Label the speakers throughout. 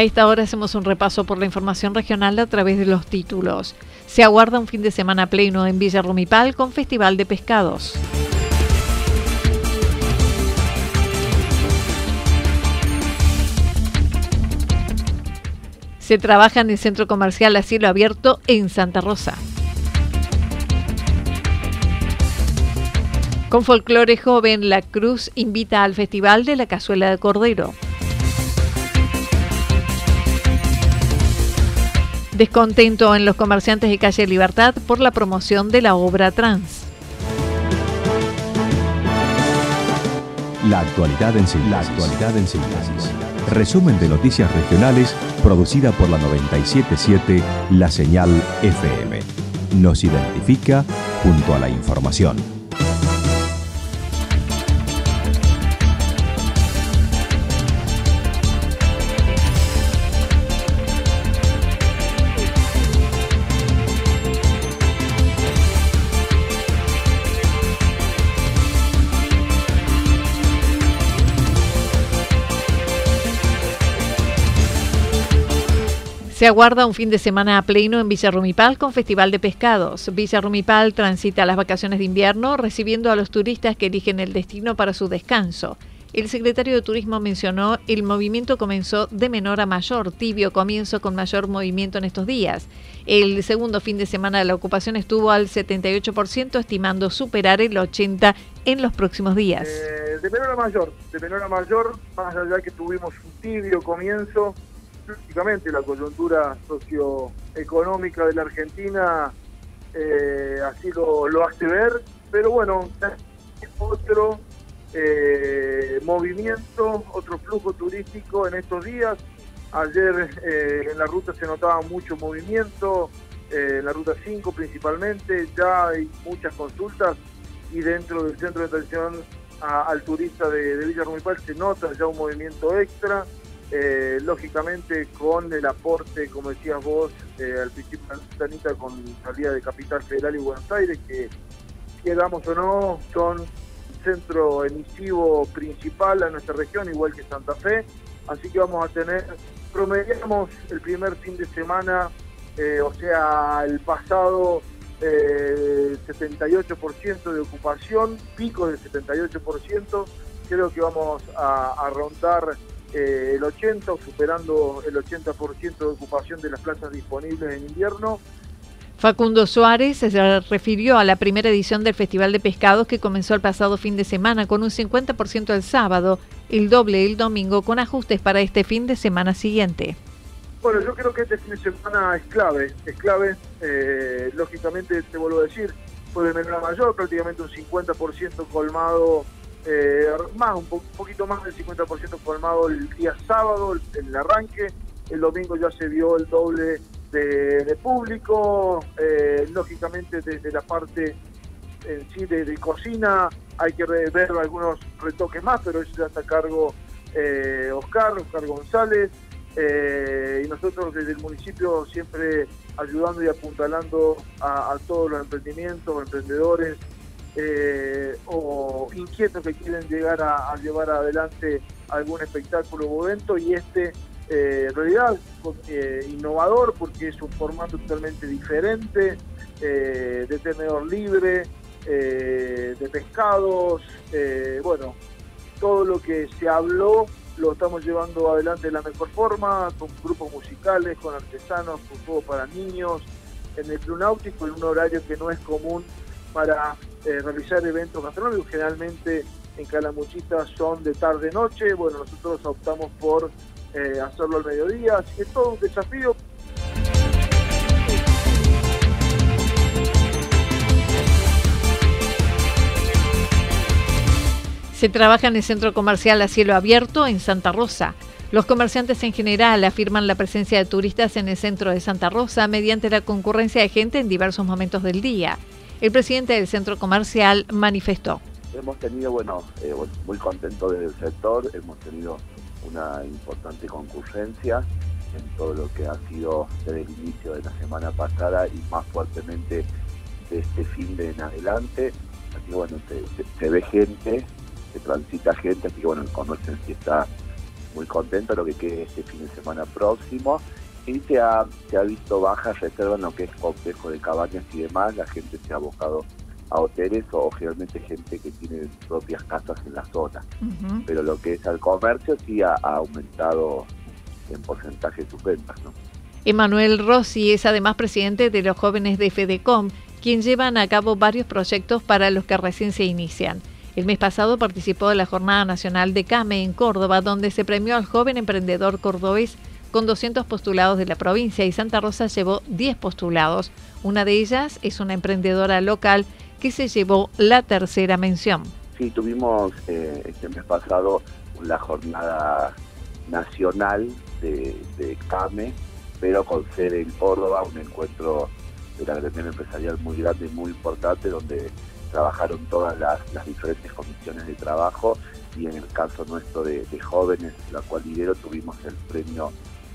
Speaker 1: A esta hora hacemos un repaso por la información regional a través de los títulos. Se aguarda un fin de semana pleno en Villa Rumipal con Festival de Pescados. Se trabaja en el centro comercial a cielo abierto en Santa Rosa. Con folclore joven, La Cruz invita al Festival de la Cazuela de Cordero. Descontento en los comerciantes de Calle Libertad por la promoción de la obra trans.
Speaker 2: La actualidad en síntesis. La actualidad en síntesis. Resumen de noticias regionales producida por la 977 La Señal FM. Nos identifica junto a la información.
Speaker 1: Se aguarda un fin de semana a pleno en Villa Rumipal con Festival de Pescados. Villa Rumipal transita las vacaciones de invierno recibiendo a los turistas que eligen el destino para su descanso. El secretario de Turismo mencionó el movimiento comenzó de menor a mayor, tibio comienzo con mayor movimiento en estos días. El segundo fin de semana de la ocupación estuvo al 78%, estimando superar el 80% en los próximos días.
Speaker 3: Eh, de menor a mayor, de menor a mayor, más allá que tuvimos un tibio comienzo, lógicamente la coyuntura socioeconómica de la Argentina eh, así lo, hace ver, pero bueno, otro eh, movimiento, otro flujo turístico en estos días. Ayer eh, en la ruta se notaba mucho movimiento, en la ruta 5 principalmente, ya hay muchas consultas y dentro del centro de atención al turista de, de Villa Rumipal se nota ya un movimiento extra. Eh, lógicamente con el aporte, como decías vos, eh, al principio Tanita con salida de Capital Federal y Buenos Aires, que quedamos o no, son centro emisivo principal a nuestra región, igual que Santa Fe, así que vamos a tener, promediamos el primer fin de semana, eh, o sea, el pasado 78% de ocupación, pico del 78%, creo que vamos a rondar eh, el 80 superando el 80% de ocupación de las plazas disponibles en invierno.
Speaker 1: Facundo Suárez se refirió a la primera edición del Festival de Pescados que comenzó el pasado fin de semana con un 50% el sábado, el doble el domingo, con ajustes para este fin de semana siguiente.
Speaker 3: Bueno, yo creo que este fin de semana es clave, es clave, eh, lógicamente te vuelvo a decir, fue de menor a mayor, prácticamente un 50% colmado eh, más, un, poquito más del 50% formado el día sábado, en el arranque, el domingo ya se vio el doble de, público, eh, lógicamente desde la parte en sí de, cocina hay que ver algunos retoques más, pero eso ya está a cargo eh, Oscar, Oscar González, y nosotros desde el municipio siempre ayudando y apuntalando a todos los emprendimientos, emprendedores, eh, o inquietos que quieren llegar a, llevar adelante algún espectáculo o evento y este eh, en realidad eh, innovador porque es un formato totalmente diferente, de tenedor libre, de pescados, bueno, todo lo que se habló lo estamos llevando adelante de la mejor forma, con grupos musicales, con artesanos, con juegos para niños, en el Club Náutico, en un horario que no es común para realizar eventos gastronómicos, generalmente en Calamuchita son de tarde-noche, bueno, nosotros optamos por eh, hacerlo al mediodía, así que es todo un desafío.
Speaker 1: Se trabaja en el centro comercial a cielo abierto en Santa Rosa. Los comerciantes en general afirman la presencia de turistas en el centro de Santa Rosa mediante la concurrencia de gente en diversos momentos del día. El presidente del centro comercial manifestó.
Speaker 4: Hemos tenido, bueno, eh, muy contento del sector, hemos tenido una importante concurrencia en todo lo que ha sido desde el inicio de la semana pasada y más fuertemente de este fin de en adelante. Así que bueno, se, ve gente, se transita gente, así que bueno, el comercio en sí está muy contento lo que quede este fin de semana próximo. Y se ha, se ha visto baja reserva en lo que es complejo de cabañas y demás, la gente se ha abocado a hoteles o generalmente gente que tiene propias casas en la zona. Pero lo que es al comercio sí ha, aumentado en porcentaje sus ventas. ¿no?
Speaker 1: Emanuel Rossi es además presidente de los jóvenes de FEDECOM, quien llevan a cabo varios proyectos para los que recién se inician. El mes pasado participó de la Jornada Nacional de CAME en Córdoba, donde se premió al joven emprendedor cordobés con 200 postulados de la provincia y Santa Rosa llevó 10 postulados. Una de ellas es una emprendedora local que se llevó la tercera mención.
Speaker 4: Sí, tuvimos eh, este mes pasado la jornada nacional de, CAME, pero con sede en Córdoba, un encuentro de la gremial empresarial muy grande y muy importante, donde trabajaron todas las, diferentes comisiones de trabajo y en el caso nuestro de, jóvenes, la cual lidero, tuvimos el premio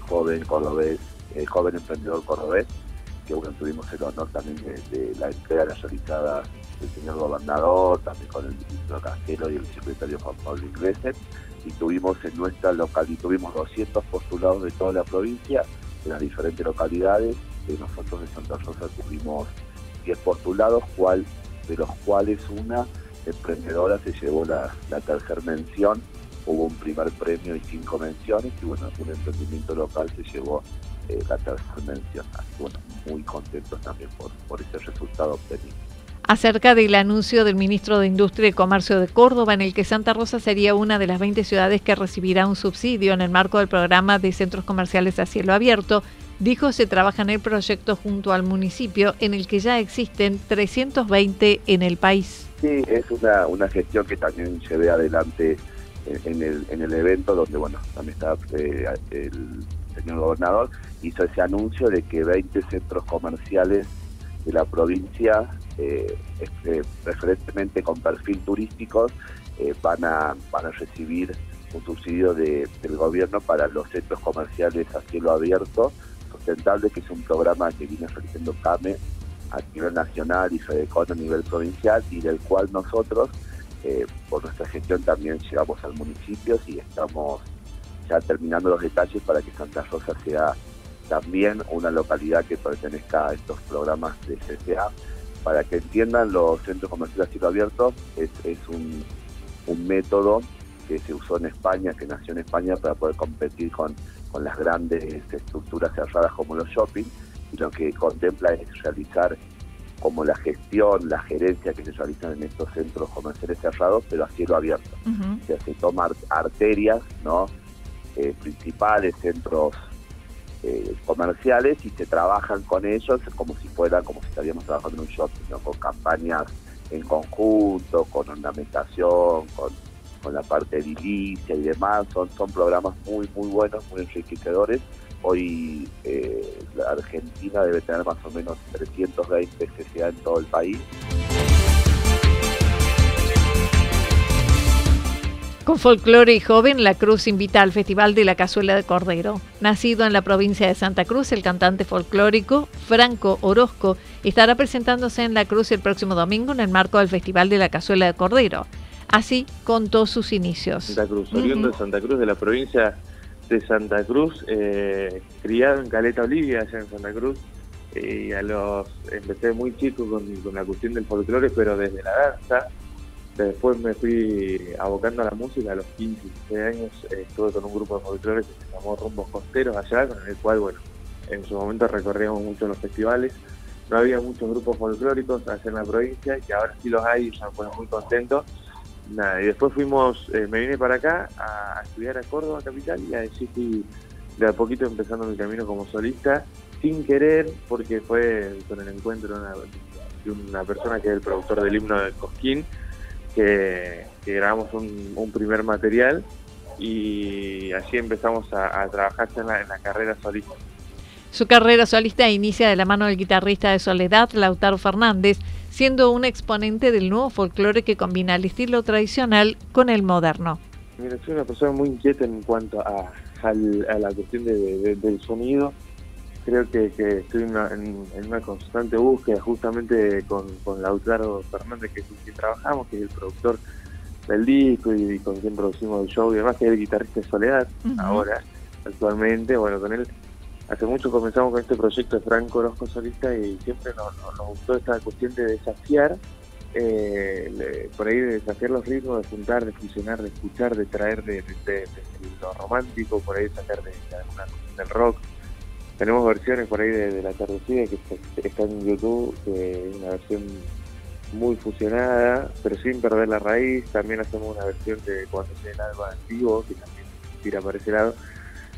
Speaker 4: Joven Cordobés, eh, Joven Emprendedor Cordobés, que bueno, tuvimos el honor también de, la entrega realizada del señor gobernador, también con el ministro Castelo y el secretario Juan Pablo Ingreset, y tuvimos en nuestra localidad, tuvimos 200 postulados de toda la provincia, de las diferentes localidades, de nosotros de Santa Rosa tuvimos 10 postulados, cual, de los cuales una emprendedora se llevó la, la tercera mención, hubo un primer premio y cinco menciones, y bueno, un emprendimiento local se llevó eh, la tercera mención. Bueno, muy contentos también por, por ese resultado obtenido.
Speaker 1: Acerca del anuncio del ministro de Industria y Comercio de Córdoba, en el que Santa Rosa sería una de las 20 ciudades que recibirá un subsidio en el marco del programa de centros comerciales a cielo abierto, dijo se trabaja en el proyecto junto al municipio, en el que ya existen 320 en el país.
Speaker 4: Sí, es una, una gestión que también llevé adelante en el, en el evento, donde bueno, también está eh, el señor gobernador, hizo ese anuncio de que 20 centros comerciales de la provincia, eh, este, preferentemente con perfil turístico, eh, van, a, van a recibir un subsidio del gobierno para los centros comerciales a cielo abierto sustentable, que es un programa que viene realizando CAME a nivel nacional y FEDECON a nivel provincial y del cual nosotros, eh, por nuestra gestión, también llegamos al municipio y estamos ya terminando los detalles para que Santa Rosa sea también una localidad que pertenezca a estos programas de CCA. Para que entiendan, los centros comerciales a cielo abierto es, un, método que se usó en España, que nació en España para poder competir con, con las grandes estructuras cerradas como los shopping, y lo que contempla es realizar como la gestión, la gerencia que se realizan en estos centros comerciales cerrados, pero a cielo abierto. O sea, se toman arterias, ¿no? Eh, principales, centros eh, comerciales y se trabajan con ellos como si fuera, como si estaríamos trabajando en un shopping, con campañas en conjunto, con ornamentación, con, con la parte edilicia y demás. Son, son programas muy, muy buenos, muy enriquecedores. Hoy eh, la Argentina debe tener más o menos 320 CCA en todo el país.
Speaker 1: Con folclore y joven, La Cruz invita al Festival de la Cazuela de Cordero. Nacido en la provincia de Santa Cruz, el cantante folclórico Franco Orozco estará presentándose en La Cruz el próximo domingo en el marco del Festival de la Cazuela de Cordero. Así contó sus inicios.
Speaker 5: Santa Cruz, oriundo de Santa Cruz de la provincia de Santa Cruz, eh, criado en Caleta Olivia, allá en Santa Cruz, y a los empecé muy chico con, la cuestión del folclore, pero desde la danza. Después me fui abocando a la música a los 15, 16 años. estuve con un grupo de folclore que se llamó Rumbos Costeros allá, con el cual, bueno, en su momento recorríamos mucho los festivales. No había muchos grupos folclóricos allá en la provincia, y ahora sí los hay y ya fue muy contento. Nada, y después fuimos, eh, me vine para acá a, estudiar a Córdoba capital y así fui de a poquito empezando mi camino como solista, sin querer, porque fue con el encuentro de una, persona que es el productor del himno de Cosquín, que, grabamos un, primer material y así empezamos a, trabajar en en la carrera solista.
Speaker 1: Su carrera solista inicia de la mano del guitarrista de Soledad, Lautaro Fernández, siendo un exponente del nuevo folclore que combina el estilo tradicional con el moderno.
Speaker 5: Mira, soy una persona muy inquieta en cuanto a, la cuestión del sonido. Creo que, estoy en, una constante búsqueda justamente con, Lautaro Fernández, que es con quien trabajamos, que es el productor del disco y, con quien producimos el show y además que es el guitarrista de Soledad ahora, actualmente. Bueno, con él hace mucho comenzamos con este proyecto de Franco Orozco Solista y siempre nos, gustó esta cuestión de desafiar, eh, por ahí de desafiar los ritmos, de juntar, de fusionar, de escuchar, de traer de, lo romántico, por ahí sacar de, del rock. Tenemos versiones por ahí de, La Tardecida que está en YouTube, que una versión muy fusionada, pero sin perder la raíz. También hacemos una versión de Cuando se el alba antiguo, que también tira para ese lado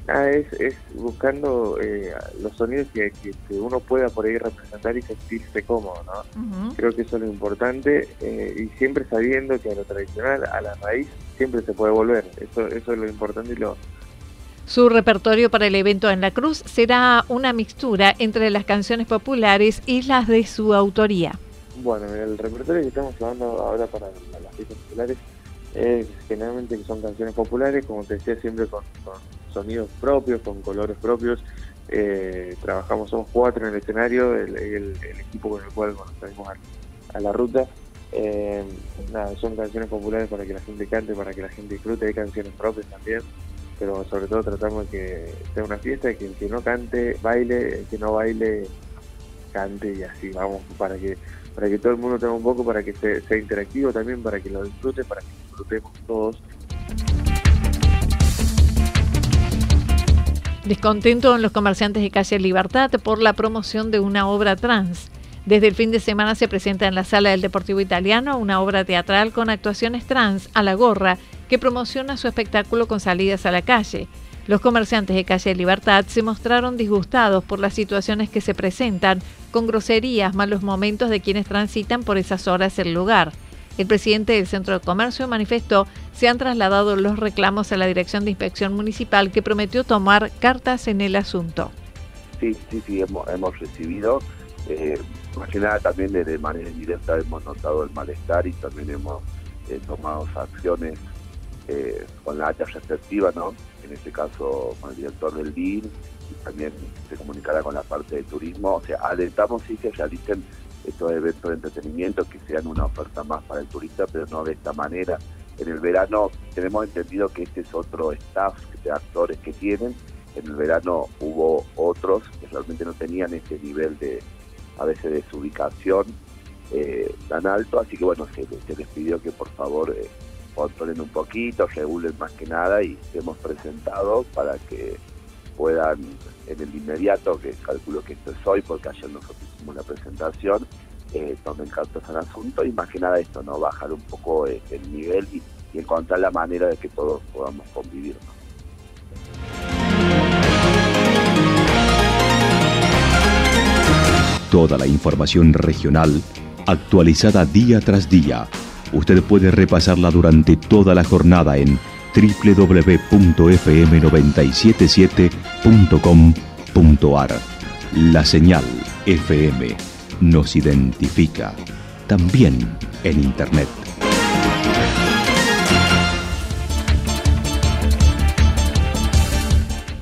Speaker 5: Ah, es, es buscando eh, los sonidos que, uno pueda por ahí representar y sentirse cómodo, ¿no? Creo que eso es lo importante eh, y siempre sabiendo que a lo tradicional, a la raíz, siempre se puede volver. Eso, eso es lo importante y lo...
Speaker 1: Su repertorio para el evento en La Cruz será una mixtura entre las canciones populares y las de su autoría.
Speaker 5: Bueno, el repertorio que estamos hablando ahora para las fiestas populares es generalmente que son canciones populares, como te decía, siempre con sonidos propios, con colores propios. Eh, trabajamos, somos cuatro en el escenario, el, equipo con el cual salimos a, la ruta. Eh, son canciones populares para que la gente cante, para que la gente disfrute, hay canciones propias también, pero sobre todo tratamos de que sea una fiesta, que el que no cante, baile, el que no baile, cante y así vamos, para que para que todo el mundo tenga un poco, para que sea interactivo también, para que lo disfrute, para que disfrutemos todos.
Speaker 1: Descontento en los comerciantes de calle Libertad por la promoción de una obra trans. Desde el fin de semana se presenta en la sala del Deportivo Italiano una obra teatral con actuaciones trans a la gorra que promociona su espectáculo con salidas a la calle. Los comerciantes de calle Libertad se mostraron disgustados por las situaciones que se presentan, con groserías, malos momentos de quienes transitan por esas horas del lugar. El presidente del Centro de Comercio manifestó se han trasladado los reclamos a la Dirección de Inspección Municipal que prometió tomar cartas en el asunto.
Speaker 4: Sí, sí, sí, hemos, recibido, eh, más que nada también de, manera indirecta hemos notado el malestar y también hemos eh, tomado acciones eh, con la área receptiva, ¿no? En este caso con el director del DIN y también se comunicará con la parte de turismo. O sea, alentamos sí que realicen estos eventos de entretenimiento que sean una oferta más para el turista, pero no de esta manera. En el verano tenemos entendido que este es otro staff de actores que tienen. En el verano hubo otros que realmente no tenían ese nivel de, a veces, de su ubicación eh, tan alto. Así que bueno, se, les pidió que por favor eh, controlen un poquito, regulen más que nada y hemos presentado para que puedan en el inmediato, que calculo que esto es hoy, porque ayer nosotros hicimos la presentación, eh, tomen cartas al asunto y más que nada esto, ¿no? Bajar un poco eh, el nivel y, encontrar la manera de que todos podamos convivir,
Speaker 2: Toda la información regional actualizada día tras día. Usted puede repasarla durante toda la jornada en www.fm977.com.ar. La señal FM nos identifica también en Internet.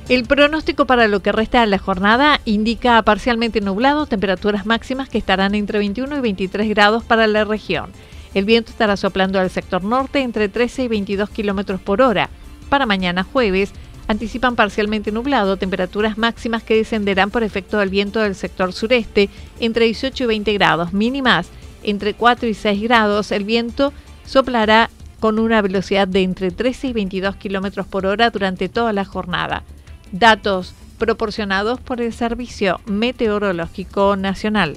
Speaker 1: El pronóstico para lo que resta de la jornada indica parcialmente nublado, temperaturas máximas que estarán entre 21 y 23 grados para la región. El viento estará soplando al sector norte entre 13 y 22 kilómetros por hora. Para mañana jueves anticipan parcialmente nublado, temperaturas máximas que descenderán por efecto del viento del sector sureste entre 18 y 20 grados, mínimas entre 4 y 6 grados. El viento soplará con una velocidad de entre 13 y 22 kilómetros por hora durante toda la jornada. Datos proporcionados por el Servicio Meteorológico Nacional.